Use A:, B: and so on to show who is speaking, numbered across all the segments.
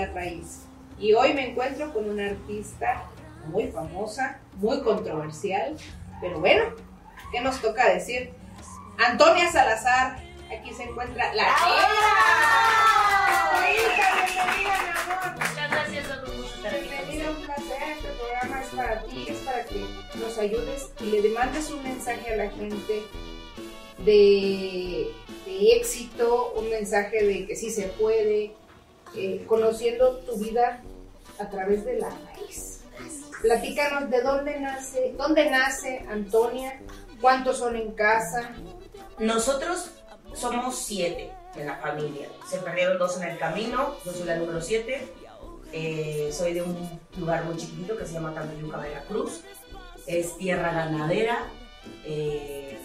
A: la raíz. Y hoy me encuentro con una artista muy famosa, muy controversial, pero bueno, ¿qué nos toca decir? Antonia Salazar, aquí se encuentra la
B: Muchas gracias a todos
A: Bienvenida, un placer. Este programa es para ti, es para que nos ayudes y le demandes un mensaje a la gente de, de éxito, un mensaje de que sí se puede, eh, conociendo tu vida a través de la raíz. Platícanos de dónde nace, dónde nace Antonia, cuántos son en casa.
B: Nosotros somos siete en la familia. Se perdieron dos en el camino, yo soy la número siete. Eh, soy de un lugar muy chiquitito que se llama Tantoyuca, Veracruz. Es tierra ganadera, eh,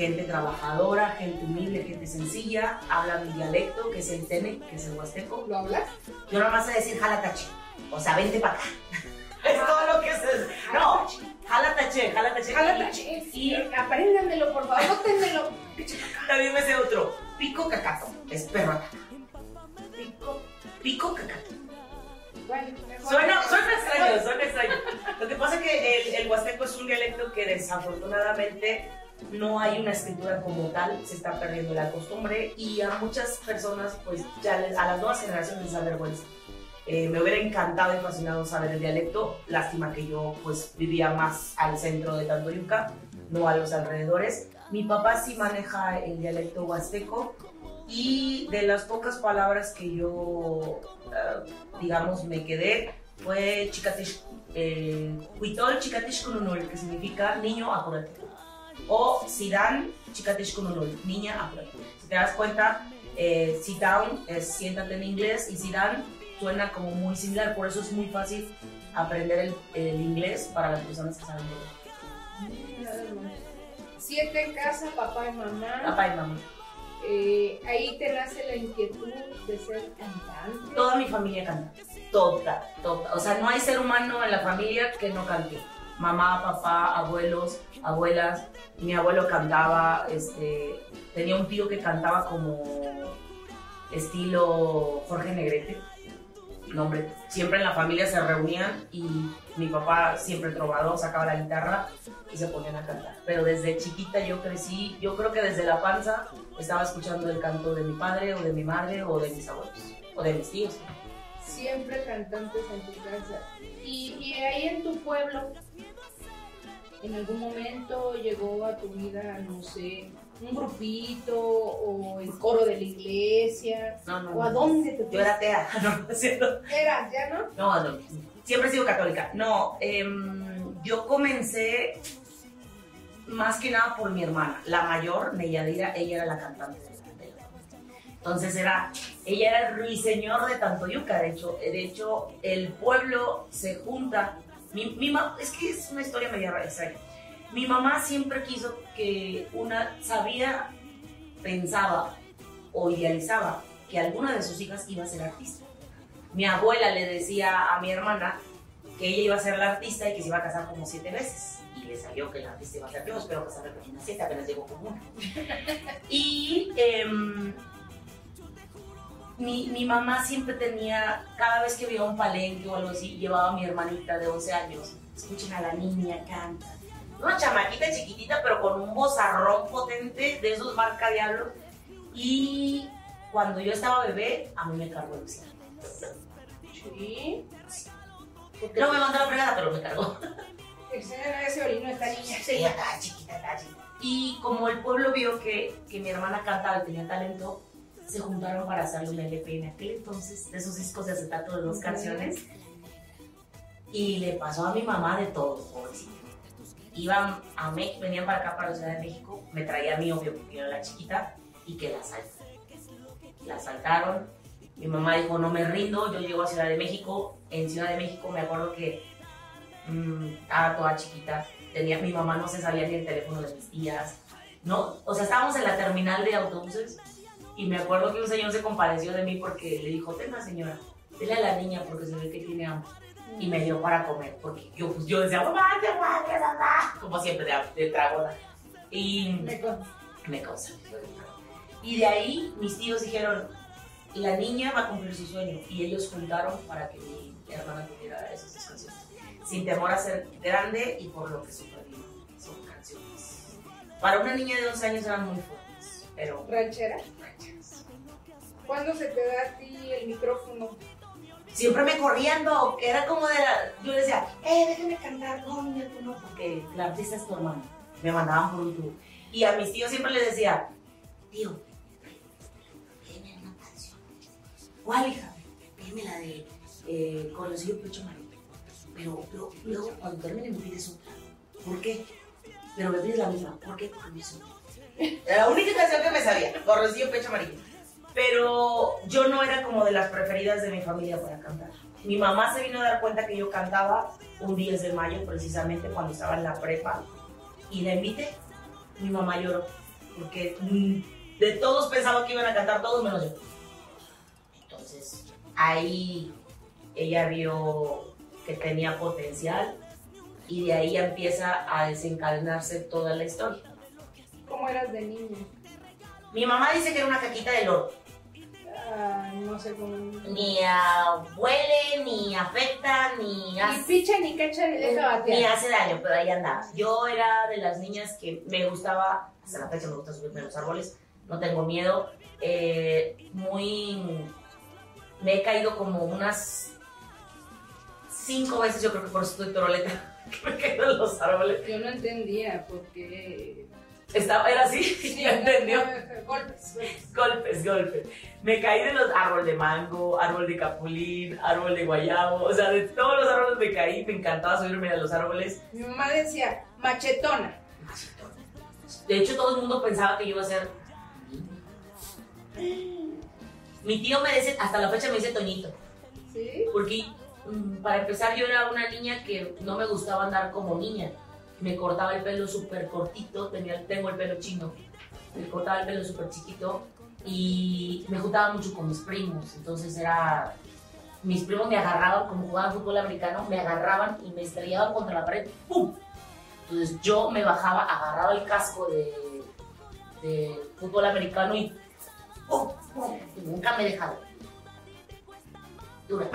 B: gente trabajadora, gente humilde, gente sencilla. Habla mi dialecto, que es el tene, que es el huasteco.
A: ¿Lo hablas?
B: Yo nada más sé decir jalatache. O sea, vente para acá. es todo lo que sé. No, jalatache, jalatache.
A: Jálate,
B: Y,
A: apréndanmelo, por favor, nótenmelo.
B: también me sé otro. Pico cacato. Es perro acá.
A: Pico.
B: Pico cacato.
A: Bueno.
B: Suena, suena extraño, suena extraño. Lo que pasa es que el, el huasteco es un dialecto que desafortunadamente no hay una escritura como tal, se está perdiendo la costumbre y a muchas personas, pues ya a las nuevas generaciones les da vergüenza. Eh, me hubiera encantado y fascinado saber el dialecto, lástima que yo pues vivía más al centro de Tantoyuca, no a los alrededores. Mi papá sí maneja el dialecto huasteco y de las pocas palabras que yo, eh, digamos, me quedé fue chicatish, eh, huitol chicatish que significa niño apúrate. O sidan chicatish kununul, niña apúrate. Si te das cuenta, eh, sit down es siéntate en inglés y sidan suena como muy similar, por eso es muy fácil aprender el, el inglés para las personas que saben leer.
A: Siete en casa, papá y mamá.
B: Papá y mamá.
A: Eh, ahí te nace la inquietud de ser cantante.
B: Toda mi familia canta. Toda, toda. O sea, no hay ser humano en la familia que no cante. Mamá, papá, abuelos, abuelas. Mi abuelo cantaba, este, tenía un tío que cantaba como estilo Jorge Negrete. No, hombre, siempre en la familia se reunían y mi papá siempre trovador, sacaba la guitarra y se ponían a cantar. Pero desde chiquita yo crecí, yo creo que desde la panza estaba escuchando el canto de mi padre o de mi madre o de mis abuelos o de mis tíos.
A: Siempre cantantes en tu casa. Y, y ahí en tu pueblo, en algún momento llegó a tu vida, no sé, un grupito o el coro de la iglesia.
B: No, no,
A: ¿O a dónde te
B: Yo era atea, no, cierto.
A: Eras, ¿ya no?
B: No, no, siempre he sido católica. No, em, yo comencé más que nada por mi hermana, la mayor, Neyadira, ella era la cantante de. Entonces era, ella era el ruiseñor de Tantoyuca, de hecho, de hecho el pueblo se junta. Mi, mi es que es una historia media extraña. Mi mamá siempre quiso que una, sabía, pensaba o idealizaba que alguna de sus hijas iba a ser artista mi abuela le decía a mi hermana que ella iba a ser la artista y que se iba a casar como siete veces. Y le salió que la artista iba a ser yo, espero casarme con una siete, apenas llegó como una. Y em, mi, mi mamá siempre tenía, cada vez que veía un palenque o algo así, llevaba a mi hermanita de 11 años. Escuchen a la niña, canta. Una chamaquita chiquitita, pero con un vozarrón potente de esos marca diablos. Y cuando yo estaba bebé, a mí me cargó el cielo.
A: Sí.
B: No me mandó la fregada, pero me cargó.
A: ese ese orino esta niña.
B: Sí, estaba chiquita, estaba chiquita. Y como el pueblo vio que, que mi hermana cantaba y tenía talento, se juntaron para hacerle un LP en aquel entonces, de esos discos de acetato de dos canciones. Y le pasó a mi mamá de todo, pobrecita. Iban a México, venían para acá, para la Ciudad de México, me traía a mí, obvio, porque era la chiquita, y que la saltaron. La saltaron. Mi mamá dijo, no me rindo, yo llego a Ciudad de México. En Ciudad de México me acuerdo que mm, estaba toda chiquita, tenía, mi mamá no se sabía ni el teléfono de mis tías, no, o sea, estábamos en la terminal de autobuses y me acuerdo que un señor se compadeció de mí porque le dijo, tenga señora, dile a la niña porque se ve que tiene hambre. Y me dio para comer, porque yo, pues, yo decía, mamá, te madre, mamá, como siempre, de, de tragona. Y
A: Me con-
B: me causa. Y de ahí mis tíos dijeron, la niña va a cumplir su sueño y ellos juntaron para que mi hermana tuviera esas dos canciones. Sin temor a ser grande y por lo que superviva. Son canciones. Para una niña de 11 años eran muy fuertes, pero
A: ¿Ranchera?
B: rancheras.
A: ¿Cuándo se te da a ti el micrófono?
B: Siempre me corriendo, que era como de la... Yo le decía, eh, déjame cantar, no, niña, tú no, porque la artista es tu hermano. Me mandaban por un tubo. Y a mis tíos siempre les decía, tío, pídeme una canción. ¿Cuál, hija? Pídeme la de eh, Pecho Amarillo. Pero, pero luego, cuando termine, me pides otra. ¿Por qué? Pero me pides la misma. ¿Por qué? Porque me. Era la única canción que me sabía, Corrocío Pecho Amarillo. Pero yo no era como de las preferidas de mi familia para cantar. Mi mamá se vino a dar cuenta que yo cantaba un 10 de mayo, precisamente cuando estaba en la prepa, y la invité. Mi mamá lloró, porque mm, de todos pensaba que iban a cantar todos menos yo. Entonces, ahí ella vio que tenía potencial y de ahí empieza a desencadenarse toda la historia.
A: ¿Cómo eras de niña?
B: Mi mamá dice que era una caquita de loro.
A: Ah, no sé cómo.
B: Ni huele, ni afecta, ni
A: Ni
B: hace,
A: picha, ni cacha, ni deja
B: ni hace daño, pero ahí andaba. Yo era de las niñas que me gustaba, hasta la fecha me gusta subirme a los árboles, no tengo miedo. eh, muy. Me he caído como unas cinco veces, yo creo que por eso estoy toroleta, que me he caído en los árboles.
A: Yo no entendía por qué.
B: Estaba, era así, ya entendió.
A: Golpes, golpes.
B: Golpes, golpes. Me caí de los árboles de mango, árbol de capulín, árbol de guayabo, o sea, de todos los árboles me caí, me encantaba subirme a los árboles.
A: Mi mamá decía, machetona.
B: De hecho, todo el mundo pensaba que yo iba a ser. Mi tío me dice, hasta la fecha me dice Toñito,
A: ¿Sí?
B: porque mm, para empezar yo era una niña que no me gustaba andar como niña. Me cortaba el pelo súper cortito, tenía, tengo el pelo chino, me cortaba el pelo súper chiquito y me juntaba mucho con mis primos. Entonces era. Mis primos me agarraban, como jugaban fútbol americano, me agarraban y me estrellaban contra la pared. ¡Pum! Entonces yo me bajaba, agarraba el casco de, de fútbol americano y. ¡pum! ¡pum! Y nunca me he dejado. Dura.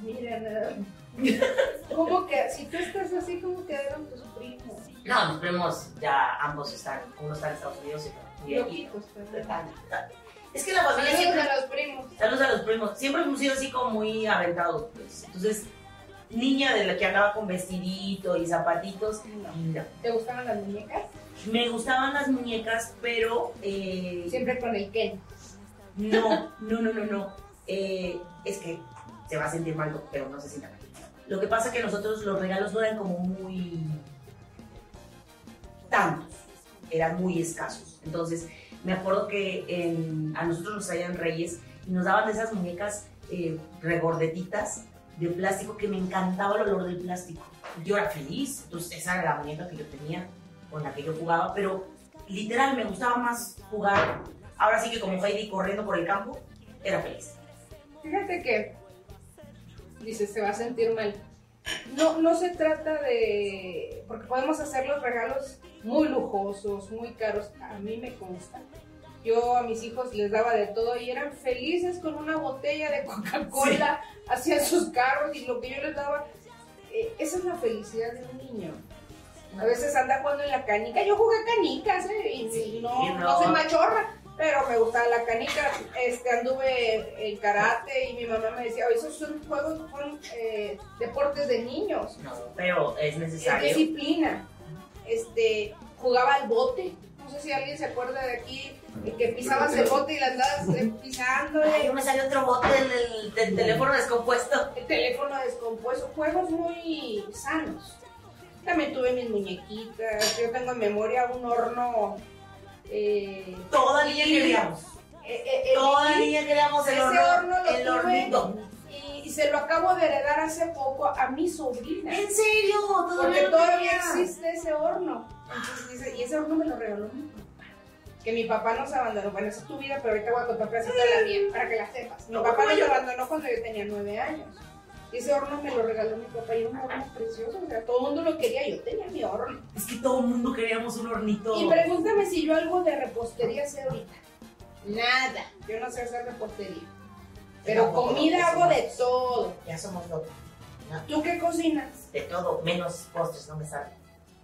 A: Mira, ¿Cómo que, si tú estás así, ¿cómo quedaron tus primos?
B: No, mis primos ya ambos están, uno está en Estados Unidos y, aquí.
A: Loquitos,
B: están- Es que la familia
A: Saludos
B: siempre
A: a los primos.
B: Saludos a los primos. Siempre hemos sido así como muy aventados, pues. Entonces, niña de la que andaba con vestidito y zapatitos. no.
A: ¿Te gustaban las muñecas?
B: Me gustaban las muñecas, pero eh,
A: Siempre con el Ken.
B: no, no, no, no, no. Eh, es que se va a sentir mal, pero no se sienta mal. Lo que pasa es que nosotros los regalos no eran como muy tantos, eran muy escasos. Entonces, me acuerdo que a nosotros nos traían reyes y nos daban esas muñecas eh, regordetitas de plástico que me encantaba el olor del plástico. Yo era feliz, entonces esa era la muñeca que yo tenía, con la que yo jugaba, pero literal me gustaba más jugar. Ahora sí que como Heidi corriendo por el campo, era feliz.
A: Fíjate que, dice, se va a sentir mal. No, no se trata de, porque podemos hacer los regalos muy lujosos, muy caros, a mí me consta. Yo a mis hijos les daba de todo y eran felices con una botella de Coca-Cola, hacían sus carros y lo que yo les daba. eh, esa es la felicidad de un niño. A veces anda jugando en la canica. Yo jugué canicas, ¿eh? Y
B: Sí,
A: no,
B: no.
A: no soy machorra, pero me gustaba la canica. Este, anduve en karate y mi mamá me decía, "Oye, esos son juegos, son eh, deportes de niños.
B: No, pero es
A: Es
B: necesario.
A: disciplina. Este, jugaba al bote. No sé si alguien se acuerda de aquí, eh, que pisabas el bote y la andabas eh, pisando.
B: Ay, yo me salió otro bote del, del teléfono descompuesto.
A: el teléfono descompuesto, juegos muy sanos. También tuve mis muñequitas, yo tengo en memoria un horno. Eh,
B: Toda niña queríamos.
A: eh, eh,
B: Toda niña queríamos el
A: ese
B: horno.
A: horno lo
B: el
A: tuve.
B: hornito.
A: y, y se lo acabo de heredar hace poco a mi sobrina.
B: ¿En serio?
A: Porque
B: Todavía lo
A: todavía existe ese horno. Entonces dice, y ese horno me lo regaló mi papá. Que mi papá nos abandonó. Bueno, esa es tu vida, pero ahorita voy a contar pedacito de la mía para que la sepas. Mi
B: No,
A: papá
B: ¿cómo
A: nos abandonó cuando yo tenía nueve años. Ese horno me lo regaló mi papá y era un horno precioso. O sea, todo el mundo lo quería. Yo tenía mi horno.
B: Es que todo el mundo queríamos un hornito.
A: Y pregúntame si yo algo de repostería sé ahorita. Nada. Yo no sé hacer repostería. Pero comida hago de todo.
B: Ya somos locos.
A: ¿Tú qué cocinas?
B: De todo, menos postres, no me sale.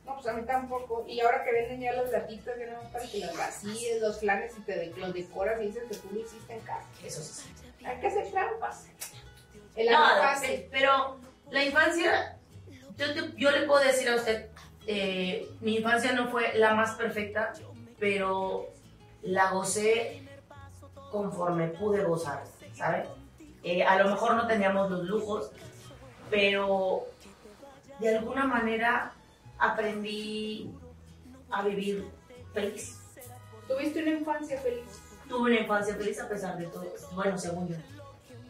A: No, pues a mí tampoco. Y ahora que venden ya los latitos, ya no para que los vacíes, los flanes y te de- los decoras y dices que tú lo hiciste en casa.
B: Eso sí.
A: Hay que hacer trampas. El
B: No, pero la infancia, yo, te- yo le puedo decir a usted, eh, mi infancia no fue la más perfecta, pero la gocé conforme pude gozar, ¿sabe? Eh, a lo mejor no teníamos los lujos, pero de alguna manera aprendí a vivir feliz.
A: ¿Tuviste una infancia feliz?
B: Tuve una infancia feliz a pesar de todo. Bueno, según yo.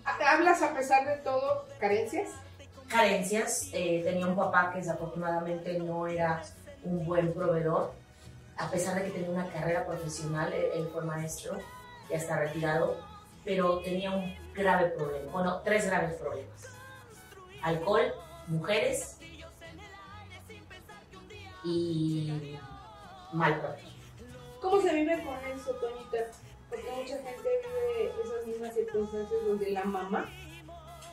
A: ¿Hablas a pesar de todo carencias?
B: carencias. eh, tenía un papá que desafortunadamente no era un buen proveedor, a pesar de que tenía una carrera profesional, él, fue maestro, ya está retirado, pero tenía un grave problema, bueno, tres graves problemas. Alcohol, mujeres y mal propio.
A: ¿Cómo se vive con eso, Toñita? Porque mucha gente vive esas mismas circunstancias donde la mamá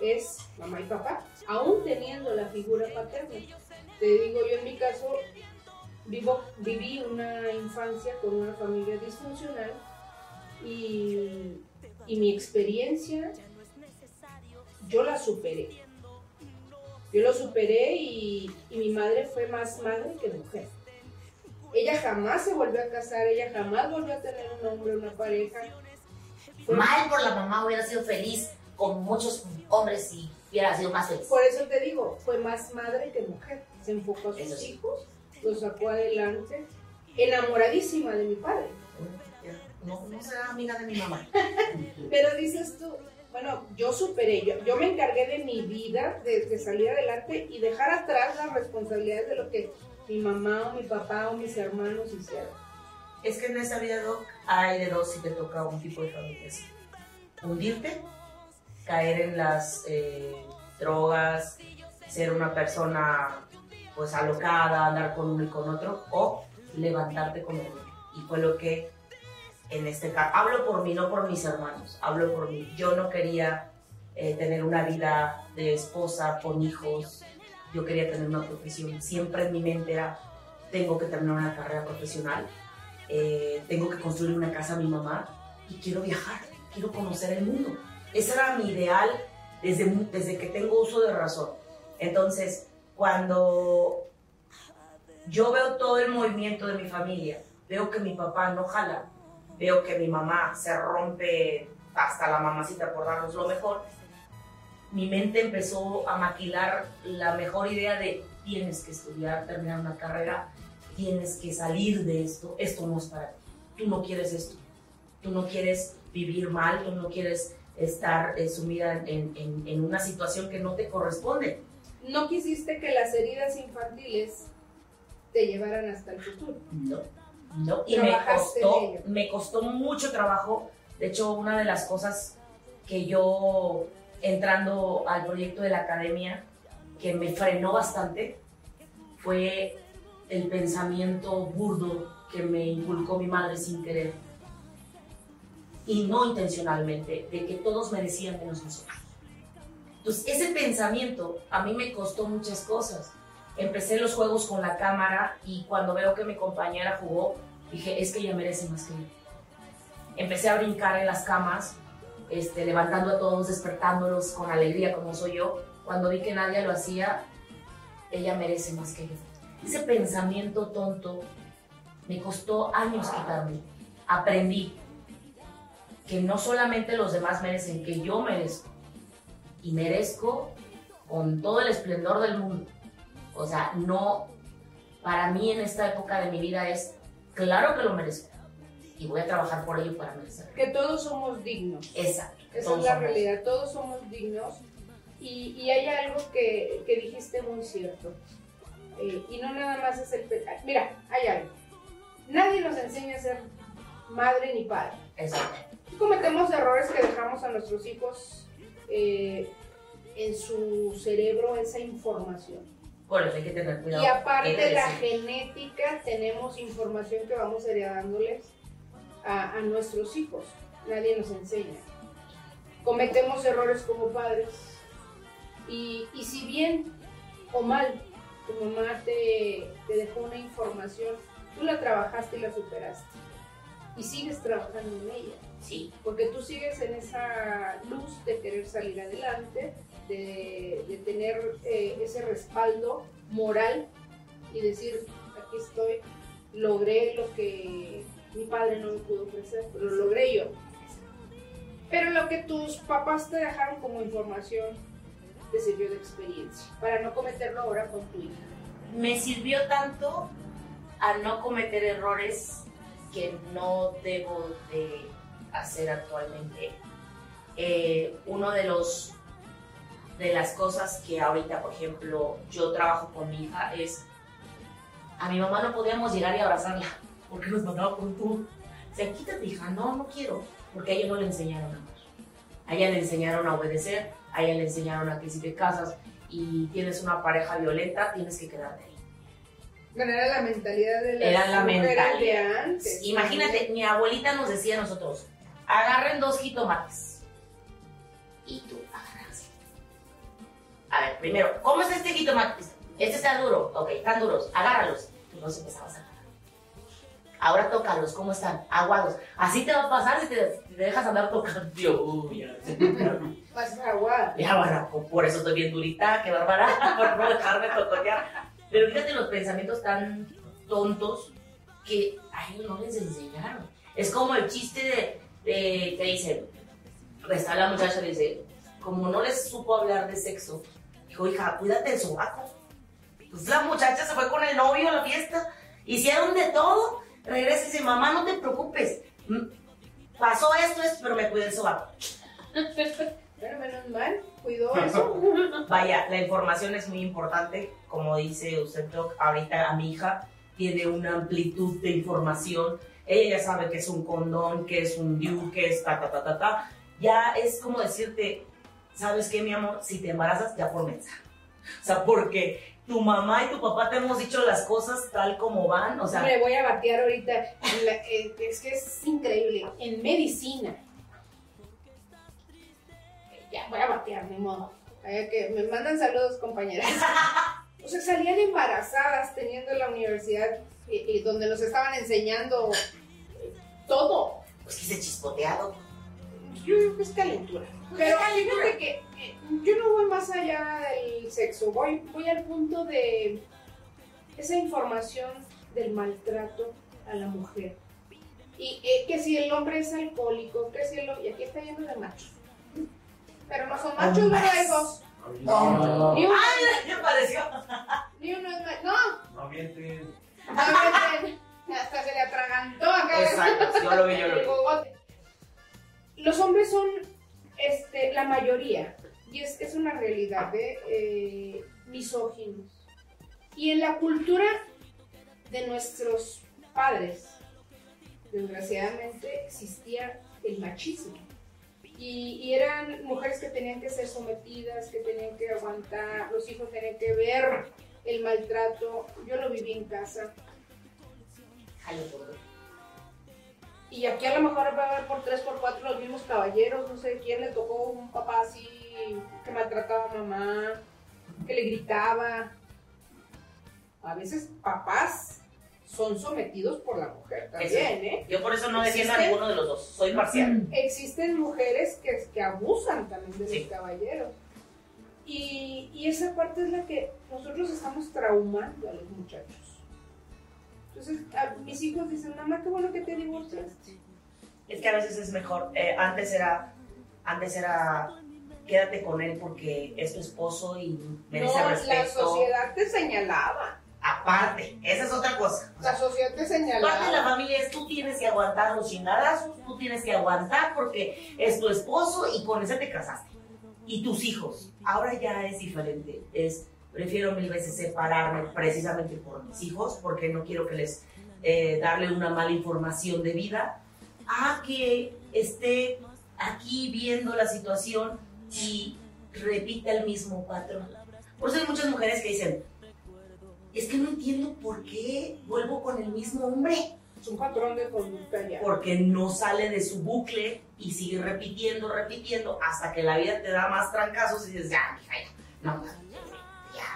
A: es mamá y papá, aún teniendo la figura paterna. Te digo, yo en mi caso vivo, viví una infancia con una familia disfuncional y, y mi experiencia yo la superé. Yo lo superé y, y mi madre fue más madre que mujer. Ella jamás se volvió a casar, ella jamás volvió a tener un hombre, una pareja. Fue-
C: Mal por la mamá hubiera sido feliz con muchos hombres y hubiera sido más feliz.
A: Por eso te digo, fue más madre que mujer. Se enfocó a sus
C: Eso
A: hijos, los sacó adelante, enamoradísima de mi padre.
B: No, no será amiga de mi mamá.
A: Pero dices tú, bueno, yo superé, yo, yo me encargué de mi vida, de, de salir adelante y dejar atrás las responsabilidades de lo que mi mamá o mi papá o mis hermanos hicieron.
B: Es que en esta vida, Doc, hay de dos si te toca un tipo de familia. Hundirte, caer en las eh, drogas, ser una persona pues alocada, andar con uno y con otro, o levantarte como uno. Y fue lo que en este caso, hablo por mí, no por mis hermanos, hablo por mí. Yo no quería eh, tener una vida de esposa con hijos, yo quería tener una profesión. Siempre en mi mente era, tengo que terminar una carrera profesional, eh, tengo que construir una casa a mi mamá y quiero viajar, quiero conocer el mundo. Ese era mi ideal desde, desde que tengo uso de razón. Entonces, cuando yo veo todo el movimiento de mi familia, veo que mi papá no jala, veo que mi mamá se rompe hasta la mamacita por darnos lo mejor, mi mente empezó a maquilar la mejor idea de tienes que estudiar, terminar una carrera, tienes que salir de esto, esto no es para ti, tú no quieres esto, tú no quieres vivir mal, tú no quieres estar eh, sumida en, en- en una situación que no te corresponde.
A: No quisiste que las heridas infantiles te llevaran hasta el futuro.
B: No, no. Y me costó, me costó mucho trabajo. De hecho, una de las cosas que yo, entrando al proyecto de la academia, que me frenó bastante, fue el pensamiento burdo que me inculcó mi madre sin querer. Y no intencionalmente, de que todos merecían menos nosotros. Entonces, ese pensamiento a mí me costó muchas cosas empecé los juegos con la cámara y cuando veo que mi compañera jugó, dije, es que ella merece más que yo. Empecé a brincar en las camas, este, levantando a todos, despertándolos con alegría como soy yo. Cuando vi que nadie lo hacía, ella merece más que yo. Ese pensamiento tonto me costó años quitarme. Aprendí que no solamente los demás merecen, que yo merezco. Y merezco con todo el esplendor del mundo. O sea, no, para mí en esta época de mi vida es, claro que lo merezco. Y voy a trabajar por ello para merecerlo.
A: Que todos somos dignos.
B: Exacto.
A: Esa es la realidad, todos somos dignos. Y, y hay algo que, que dijiste muy cierto. Eh, y no nada más es el... pe- Mira, hay algo. Nadie nos enseña a ser madre ni padre.
B: Exacto.
A: Cometemos errores que dejamos a nuestros hijos eh, en su cerebro esa información.
B: Eso hay que tener cuidado.
A: Y aparte
B: qué
A: la genética, tenemos información que vamos heredándoles a, a nuestros hijos. Nadie nos enseña. Cometemos errores como padres. Y, y si bien o mal tu mamá te, te dejó una información, tú la trabajaste y la superaste. Y sigues trabajando en ella.
B: Sí.
A: Porque tú sigues en esa luz de querer salir adelante, de, de tener eh, ese respaldo moral y decir, aquí estoy, logré lo que mi padre no me pudo ofrecer, pero lo logré yo. Pero lo que tus papás te dejaron como información te sirvió de experiencia, para no cometerlo ahora con tu hija.
B: me sirvió tanto a no cometer errores que no debo de hacer actualmente. Eh, uno de los de las cosas que ahorita, por ejemplo, yo trabajo con mi hija es a mi mamá no podíamos llegar y abrazarla porque nos mandaba por tú. O sea, quítate hija, no, no quiero, porque a ella no le enseñaron a amar. A ella le enseñaron a obedecer, a ella le enseñaron a que si te casas y tienes una pareja violenta, tienes que quedarte ahí.
A: Bueno, era la mentalidad de las
B: Era la
A: mujeres de
B: mentalidad.
A: antes.
B: Imagínate, mi abuelita nos decía a nosotros, agarren dos jitomates. Y tú agarras. A ver, primero, ¿cómo es este jitomate? Este está duro. Ok, están duros. Agárralos. Tú los empezabas a. Ahora tócalos, ¿cómo están? Aguados. Así te va a pasar si te, te dejas andar tocando. Uy, ya,
A: Más agua.
B: ya, bueno, por eso estoy bien durita, qué bárbara, por no dejarme tocotear. Pero fíjate los pensamientos tan tontos que a ellos no les enseñaron. Es como el chiste de, de que dice, está la muchacha y dice, como no les supo hablar de sexo, dijo, hija, cuídate del sobaco. Pues la muchacha se fue con el novio a la fiesta, hicieron de todo, regresa y dice, mamá, no te preocupes, Mm, pasó esto, esto, pero me cuidé el sobaco.
A: Pero menos mal, cuidó eso.
B: Vaya, la información es muy importante, como dice usted, Doc, ahorita a mi hija tiene una amplitud de información, ella ya sabe que es un condón, que es un DIU, que es ta, ta, ta, ta, ta, ya es como decirte, ¿sabes qué, mi amor? Si te embarazas, ya por mensaje. O sea, porque tu mamá y tu papá te hemos dicho las cosas tal como van, o sea,
A: Me voy a batear ahorita. Eh, es que es increíble. En medicina. Ya voy a batear, ni modo. Vaya que me mandan saludos, compañeras. O sea, salían embarazadas teniendo la universidad eh, eh, donde nos estaban enseñando eh, todo.
B: pues que se chispoteado.
A: Yo creo que es calentura. Pero fíjate que eh, yo no voy más allá del sexo, voy, voy al punto de esa información del maltrato a la mujer. Y eh, que si el hombre es alcohólico, que si el hombre, y aquí está lleno de machos. Pero no son machos borregos.
D: No,
A: Ni uno,
B: ¿Qué pareció?
A: ni uno es macho. No,
D: no mienten.
A: no, vete. hasta se le atragantó acá.
B: Exacto, yo lo vi, yo lo vi.
A: Los hombres son este, la mayoría, y es, es una realidad, ¿eh? Eh, misóginos. Y en la cultura de nuestros padres, desgraciadamente, existía el machismo. Y, eran mujeres que tenían que ser sometidas, que tenían que aguantar, los hijos tenían que ver el maltrato. Yo lo viví en casa.
B: Jalo por dos.
A: Y aquí a lo mejor va a haber por tres, por cuatro los mismos caballeros, no sé quién le tocó un papá así que maltrataba a mamá, que le gritaba. A veces papás son sometidos por la mujer también, ¿eh?
B: Yo por eso no defiendo a ninguno de los dos, soy parcial.
A: Existen mujeres que, que abusan también de
B: Sí.
A: los caballeros. Y, y esa parte es la que nosotros estamos traumando a los muchachos. Entonces, a- mis hijos dicen, mamá, qué bueno que te divorciaste.
B: Es que a veces es mejor. eh, antes era, antes era, quédate con él porque es tu esposo y merece
A: No, la
B: respeto.
A: sociedad te señalaba.
B: Aparte, esa es otra cosa.
A: La sociedad te
B: parte de la
A: señalaba.
B: familia es tú tienes que aguantar los chingadazos, tú tienes que aguantar porque es tu esposo y con ese te casaste. Y tus hijos. Ahora ya es diferente. Es, prefiero mil veces separarme precisamente por mis hijos porque no quiero que les eh, darle una mala información de vida a que esté aquí viendo la situación y repita el mismo patrón. Por eso hay muchas mujeres que dicen, es que no entiendo por qué vuelvo con el mismo hombre.
A: Es un patrón de conducta ya.
B: porque no sale de su bucle y sigue repitiendo, repitiendo, hasta que la vida te da más trancazos y dices, ya, mija, ya, no,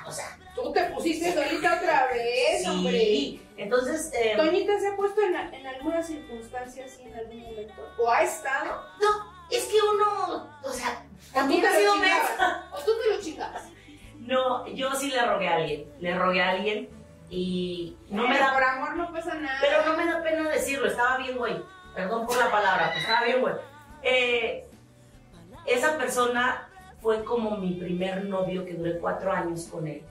B: o sea,
A: Tú te pusiste solita otra vez, hombre.
B: sí. Entonces, eh,
A: ¿Toñita se ha puesto en, en alguna circunstancia así en algún momento? ¿O ha estado?
C: Es que uno, o sea,
A: ¿O tú
C: también
A: te
C: ha sido.
A: ¿O tú te lo chingabas?
B: no, yo sí le rogué a alguien, le rogué a alguien y no me
A: Pero
B: da
A: Por amor no pasa nada.
B: Pero no me da pena decirlo, estaba bien, güey. Perdón por la palabra, pero estaba bien, güey. Eh, esa persona fue como mi primer novio que duré cuatro años con él.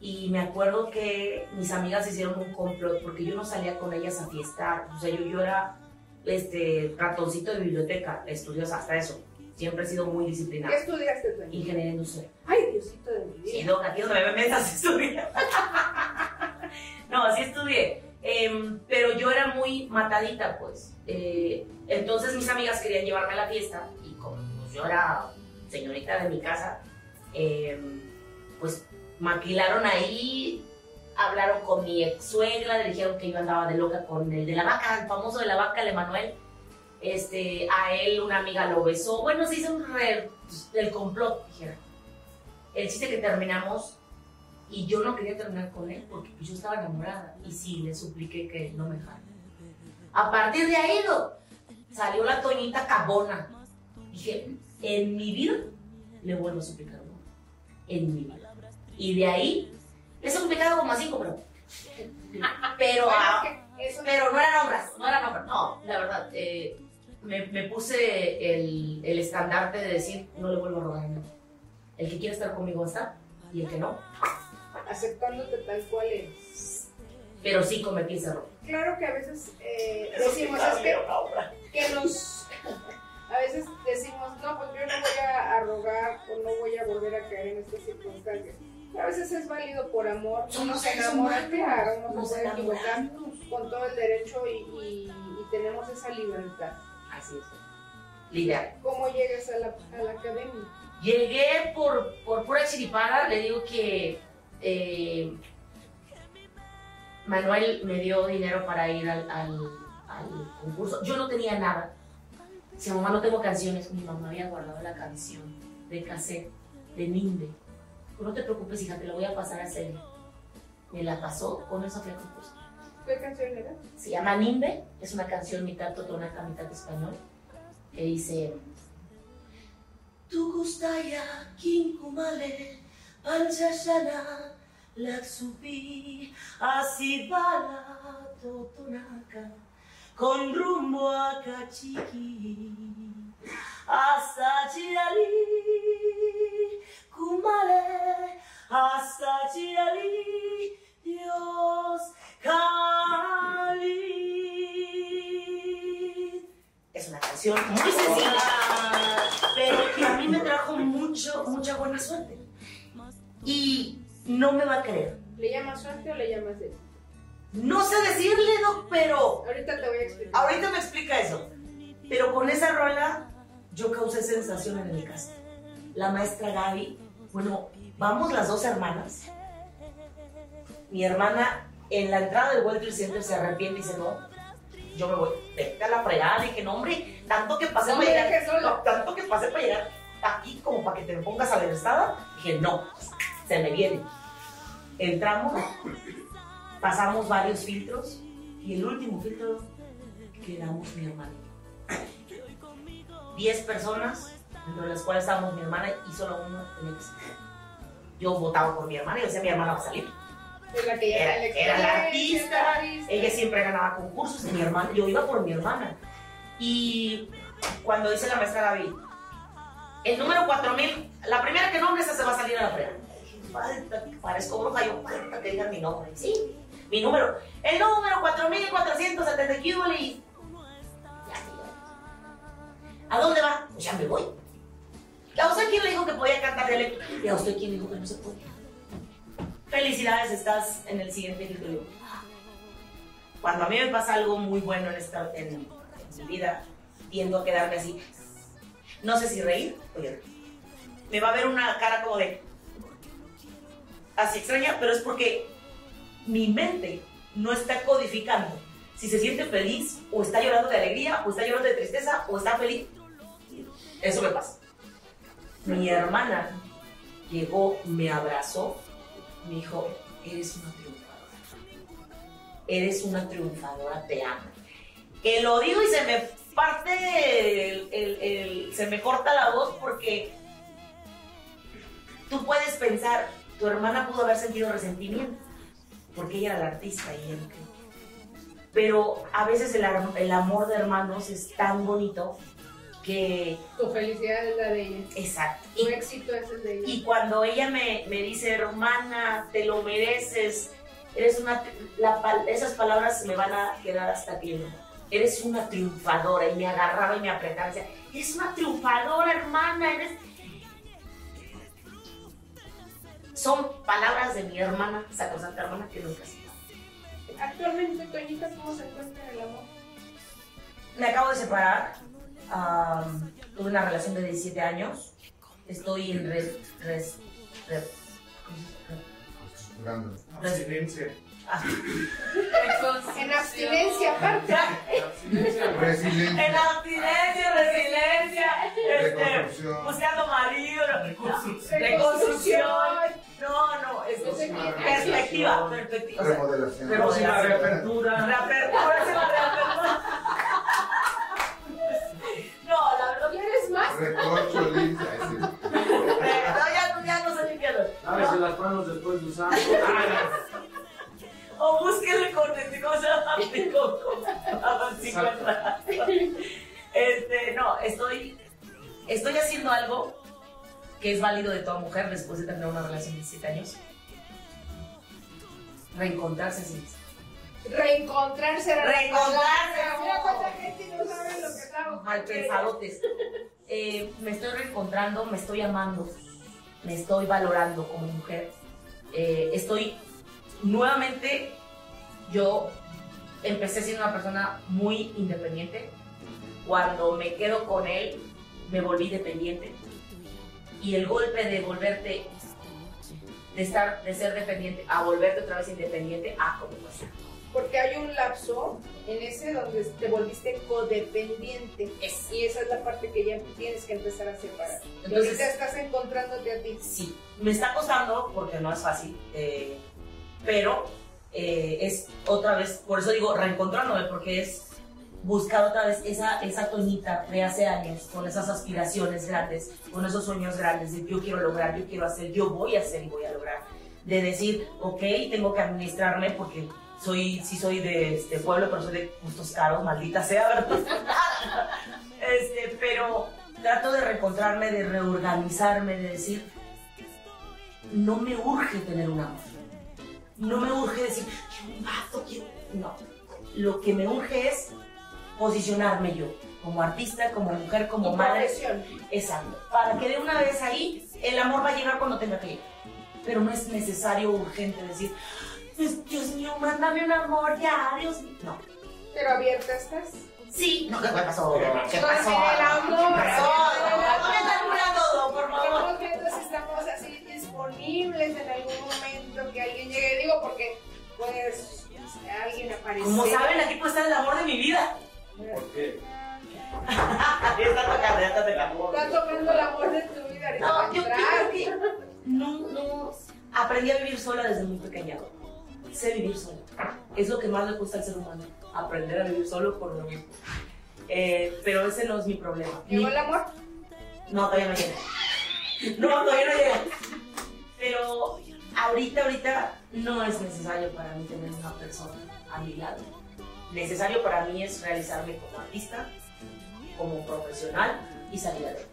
B: Y me acuerdo que mis amigas hicieron un complot porque yo no salía con ellas a fiestar. O sea, yo, yo era este, ratoncito de biblioteca, estudiosa, hasta eso. Siempre he sido muy
A: ¿Qué
B: disciplinada.
A: estudiaste, Toñita?
B: Ingeniería industrial.
A: Ay, Diosito de mi vida.
B: Sí, no, aquí donde me ven mesas estudié. no, así estudié. Em, pero yo era muy matadita, pues. Eh, entonces mis amigas querían llevarme a la fiesta y como pues, yo era señorita de mi casa, em, pues maquilaron ahí, hablaron con mi ex suegra, le dijeron que yo andaba de loca con el de la vaca, el famoso de la vaca, el Emanuel. Este, a él una amiga lo besó. Bueno, se hizo re, el complot, dijera. El chiste que terminamos y yo no quería terminar con él porque pues, yo estaba enamorada y sí, le supliqué que no me dejara. A partir de ahí salió la Toñita Cabona. Dije, en mi vida le vuelvo a suplicar amor. En mi vida. Y de ahí, le he suplicado como a cinco, pero... Pero,
A: Bueno,
B: a-
A: que eso
B: pero no eran hombres, no eran hombres. No, la verdad, eh, me, me puse el, el estandarte de decir, no le vuelvo a rogar a nadie. El que quiere estar conmigo está, y el que no.
A: aceptándote tal cual eres.
B: Pero sí cometí ese error.
A: Claro que a veces eh, decimos, es que, que nos... A veces decimos, no, pues yo no voy a, rogar o no voy a volver a caer en estas circunstancias. A veces es válido por amor. Uno se enamora, claro, uno se puede equivocar con todo el derecho y, y- y tenemos esa libertad.
B: Así es. Lidia.
A: ¿Cómo llegas a la, a la academia?
B: Llegué por, por pura chiripada, le digo que eh, Manuel me dio dinero para ir al, al- al concurso. Yo no tenía nada. Si mamá no tengo canciones, mi mamá había guardado la canción de cassette de Nimbe. No te preocupes, hija, te la voy a pasar a Celia. Me la pasó, con eso al concurso.
A: ¿Qué canción era?
B: Se llama Nimbe, es una canción mitad totonaca, mitad español, que dice... Tukustaya kinkumale, panchashana, laksupi, asibala totonaca, con rumbo a Cachiqui, hasta Chiali, kumale, hasta Chiali, Dios Cali. Es una canción muy sencilla, pero que a mí me trajo mucho, mucha buena suerte. Y no me va a creer.
A: ¿Le llamas suerte o le llamas eso?
B: No sé decirle, Doc, pero
A: Ahorita te voy a explicar.
B: ahorita me explica eso. Pero con esa rola yo causé sensación en mi casa. La maestra Gaby, bueno, vamos las dos hermanas. Mi hermana en la entrada del World Trade Center se arrepiente y dice, no, yo me voy, vete a la fregada. Dije, no, hombre, tanto que pasé
A: No
B: para llegar, tanto que pasé para llegar aquí como para que te pongas a la estaba. Dije, no, se me viene. Entramos, pasamos varios filtros y el último filtro quedamos mi hermana. y yo. Diez personas, entre las cuales estábamos mi hermana y solo uno que salir. Yo votaba por mi hermana y decía mi hermana va a salir.
A: La que
B: Era, la artista,
A: la artista.
B: ella siempre ganaba concursos y mi hermana, yo iba por mi hermana. Y cuando dice la maestra Gaby, el número 4000, la primera que nombre esa se va a salir a la. Dije, Falta, parezco bruja, yo falta que digan mi nombre. Sí, mi número. El número 4470 y ya. ¿A dónde va? Pues ya me voy. ¿A usted quién le dijo que podía cantar dialecto? ¿Y a usted quién le dijo que no se podía? Felicidades, estás en el siguiente filtro. Cuando a mí me pasa algo muy bueno en, esta, en mi vida, tiendo a quedarme así. No sé si reír o llorar. Me va a ver una cara como de. Así extraña, pero es porque mi mente no está codificando si se siente feliz, o está llorando de alegría, o está llorando de tristeza, o está feliz. Eso me pasa. Mi hermana llegó, me abrazó, me dijo, eres una triunfadora. Eres una triunfadora, te amo. Que lo digo y se me parte, el- el- el- se me corta la voz porque tú puedes pensar, tu hermana pudo haber sentido resentimiento, porque ella era la artista y él. Pero a veces el, amor de hermanos es tan bonito que...
A: Tu felicidad es la de ella.
B: Exacto.
A: Tu éxito es el de ella.
B: Y cuando ella me, me dice, hermana, te lo mereces, eres una, la esas palabras me van a quedar hasta que yo, eres una triunfadora, y me agarraba y me apretaba, y decía, eres una triunfadora, hermana, eres... Son palabras de mi hermana, sacrosanta hermana, que nunca se.
A: Actualmente, Toñita, ¿cómo se encuentra el amor?
B: Me acabo de separar, am, tuve una relación de 17 años, estoy en res- red- ¿cómo se dice?
E: Grande.
D: Abstinencia.
A: En abstinencia, aparte.
E: Resiliencia.
B: En abstinencia, resiliencia, este, buscando marido,
D: Reconstrucción.
B: reconstrucción. Perspectiva, perspectiva.
E: Remodelación.
B: Pero-
D: Próxima reapertura.
B: reapertura, próxima reapertura. No, la verdad,
A: ¿Quieres más?
E: Recorcho, lisa.
B: no, ya, ya no sé ni qué hacer.
D: Lávese las manos después de usar.
B: O búsquenle con este, ¿cómo se llama? Con- con- con 50. Este, no, estoy, estoy haciendo algo que es válido de toda mujer después de tener una relación de 17 años. Reencontrarse sí.
A: Reencontrarse. era
B: Reencontrarse.
A: Mira cuánta gente no sabe lo que estamos
B: Mal pensadotes. Eh, me estoy reencontrando, me estoy amando, me estoy valorando como mujer. Eh, estoy nuevamente, yo empecé siendo una persona muy independiente. Cuando me quedo con él, me volví dependiente. Y el golpe de volverte, de estar, de ser dependiente, a volverte otra vez independiente, ah, como pasa.
A: Porque hay un lapso en ese donde te volviste codependiente.
B: Es.
A: Y esa es la parte que ya tienes que empezar a separar.
B: Entonces-
A: ahorita estás encontrándote a ti.
B: Sí, me está costando porque no es fácil, eh, pero eh, es otra vez, por eso digo reencontrándome, porque es buscar otra vez esa, esa Toñita de hace años, con esas aspiraciones grandes, con esos sueños grandes de yo quiero lograr, yo quiero hacer, yo voy a hacer y voy a lograr. De decir, ok, tengo que administrarme porque soy, sí soy de este pueblo, pero soy de gustos caros, maldita sea, ¿verdad? este, pero trato de reencontrarme, de reorganizarme, de decir, no me urge tener un amor. No me urge decir, quiero un vato, quiero... No. Lo que me urge es posicionarme yo, como artista, como mujer, como
A: Tu
B: madre.
A: profesión.
B: Exacto. Para que de una vez ahí el amor va a llegar cuando tenga que llegar. Pero no es necesario urgente decir, "Dios- Dios mío, mándame un amor ya, Dios mío. No.
A: Pero abierta estás.
B: Sí, no, ¿qué pasó? ¿Qué
A: Con
B: pasó?
A: el amor.
B: ¿Qué pasó? Todo, por favor.
A: Estamos así disponibles en algún momento que alguien llegue. Digo, porque pues alguien aparece.
B: Como saben, aquí puede estar el amor de mi vida.
D: ¿Por qué?
B: Está tocando, ya está tocando.
A: Está tomando el amor de tu vida.
B: No, yo creo que no, no. Aprendí a vivir sola desde muy pequeña. Sé vivir sola. Es lo que más le cuesta al ser humano. Aprender a vivir solo por lo mismo. Eh, pero ese no es mi problema.
A: ¿Llegó el amor?
B: No, todavía no llega. No, todavía no llega. Pero ahorita, ahorita no es necesario para mí tener una persona a mi lado. Necesario para mí es realizarme como artista, como profesional y salir adelante.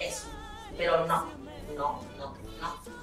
B: Eso. Pero no, no, no, no.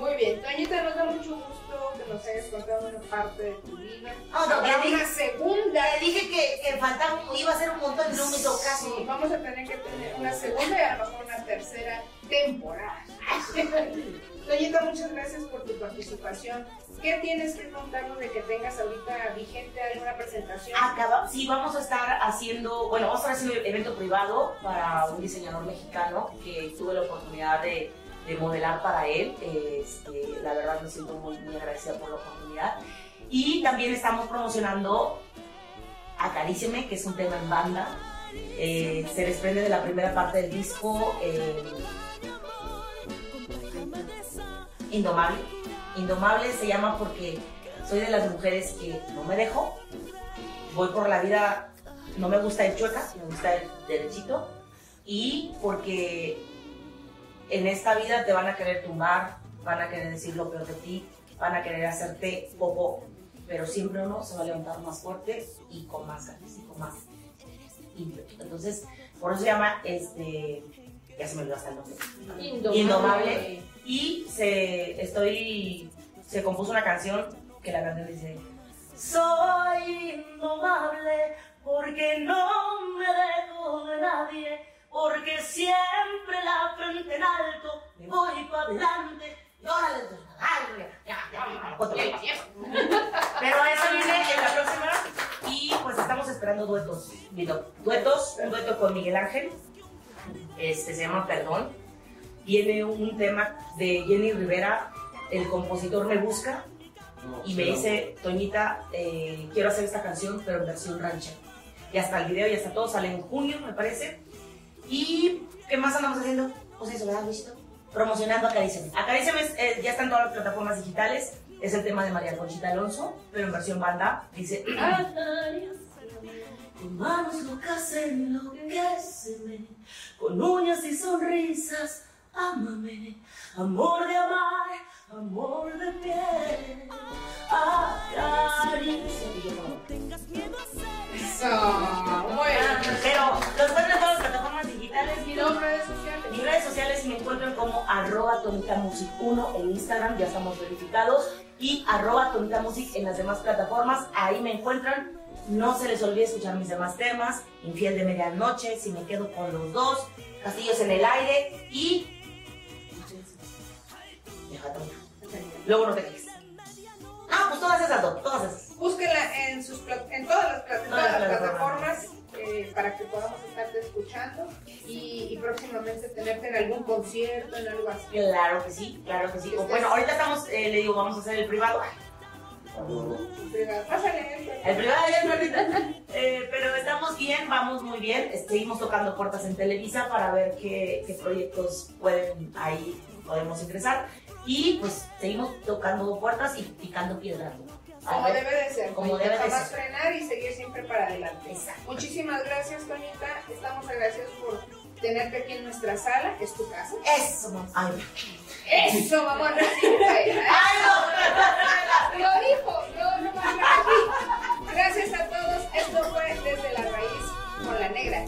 A: Muy bien. Toñita, nos da mucho gusto que nos hayas contado una parte de tu vida.
B: No, no,
A: Habrá una
B: dije-
A: segunda.
B: Le dije que, que faltaba, iba a ser un montón y no me caso.
A: Sí, vamos a tener que tener una segunda y a lo mejor una tercera temporada. Toñita, muchas gracias por tu participación. ¿Qué tienes que contarnos de que tengas ahorita vigente alguna presentación?
B: Acaba, sí, vamos a estar haciendo, bueno, vamos a estar haciendo un evento privado para un diseñador mexicano que tuve la oportunidad de, de modelar para él. Este, la verdad me siento muy, muy agradecida por la oportunidad. Y también estamos promocionando Acaríciame, que es un tema en banda. Eh, se desprende de la primera parte del disco eh, Indomable. Indomable se llama porque soy de las mujeres que no me dejo. Voy por la vida, no me gusta ir chueca, me gusta ir derechito. Y porque en esta vida te van a querer tumbar, van a querer decir lo peor de ti, van a querer hacerte poco, pero siempre uno se va a levantar más fuerte y con más ganas y con más. Entonces, por eso se llama este. Ya se me olvidó hasta el nombre.
A: Indomable.
B: Indomable. Y se, estoy, se compuso una canción que la canción dice: Soy indomable porque no me dejo de nadie, porque siempre la frente en alto, me voy para adelante. Y órale, ya, ya. Pero eso viene en la próxima y pues estamos esperando duetos. Duetos, un dueto con Miguel Ángel, este se llama Perdón. Viene un tema de Jenny Rivera, el compositor me busca y me dice, Toñita, eh, quiero hacer esta canción, pero en versión ranchera. Y hasta el video, y hasta todo sale en junio, me parece. ¿Y qué más andamos haciendo? Pues eso, ¿verdad, Luisito? Promocionando Acaríciame. Acaríciame eh, ya está en todas las plataformas digitales. Es el tema de María Conchita Alonso, pero en versión banda. Dice, "Acaríciame, tus manos locas enloqueceme, con uñas y sonrisas, ámame, amor de amar, amor de piel, acaríciame.
A: Eso. Bueno.
B: Pero los encuentran en todas las plataformas digitales.
A: ¿Y dos redes sociales?
B: Mis redes sociales me encuentran como arroba Music 1 en Instagram, ya estamos verificados, y arroba Tonita Music en las demás plataformas, ahí me encuentran. No se les olvide escuchar mis demás temas, Infiel de Medianoche, Si me quedo con los dos, Castillos en el aire y... Una. Luego no te quejes. Ah, pues todas esas dos, todas esas.
A: Búsquenla en, sus, en todas las,
B: Todas
A: plataformas eh, para que podamos estarte escuchando y, y próximamente tenerte en algún concierto, en algo así.
B: Claro que sí, claro que sí. Bueno, ahorita estamos, eh, le digo, vamos a hacer el privado.
A: Privado. Pásale.
B: El privado ya es ahorita. Eh, pero estamos bien, vamos muy bien. Seguimos tocando puertas en Televisa para ver qué, qué proyectos pueden ahí podemos ingresar y pues seguimos tocando puertas y picando piedras.
A: Como debe de ser.
B: Como debe de ser.
A: frenar y seguir siempre para adelante. Muchísimas gracias, Toñita. Estamos agradecidos por tenerte aquí en nuestra sala, que es tu casa.
B: Eso, mamá.
A: Eso, mamá. No,
B: Ay, no.
A: Lo dijo, no, no, no, Gracias a todos. Esto fue Desde la Raíz con la Negra.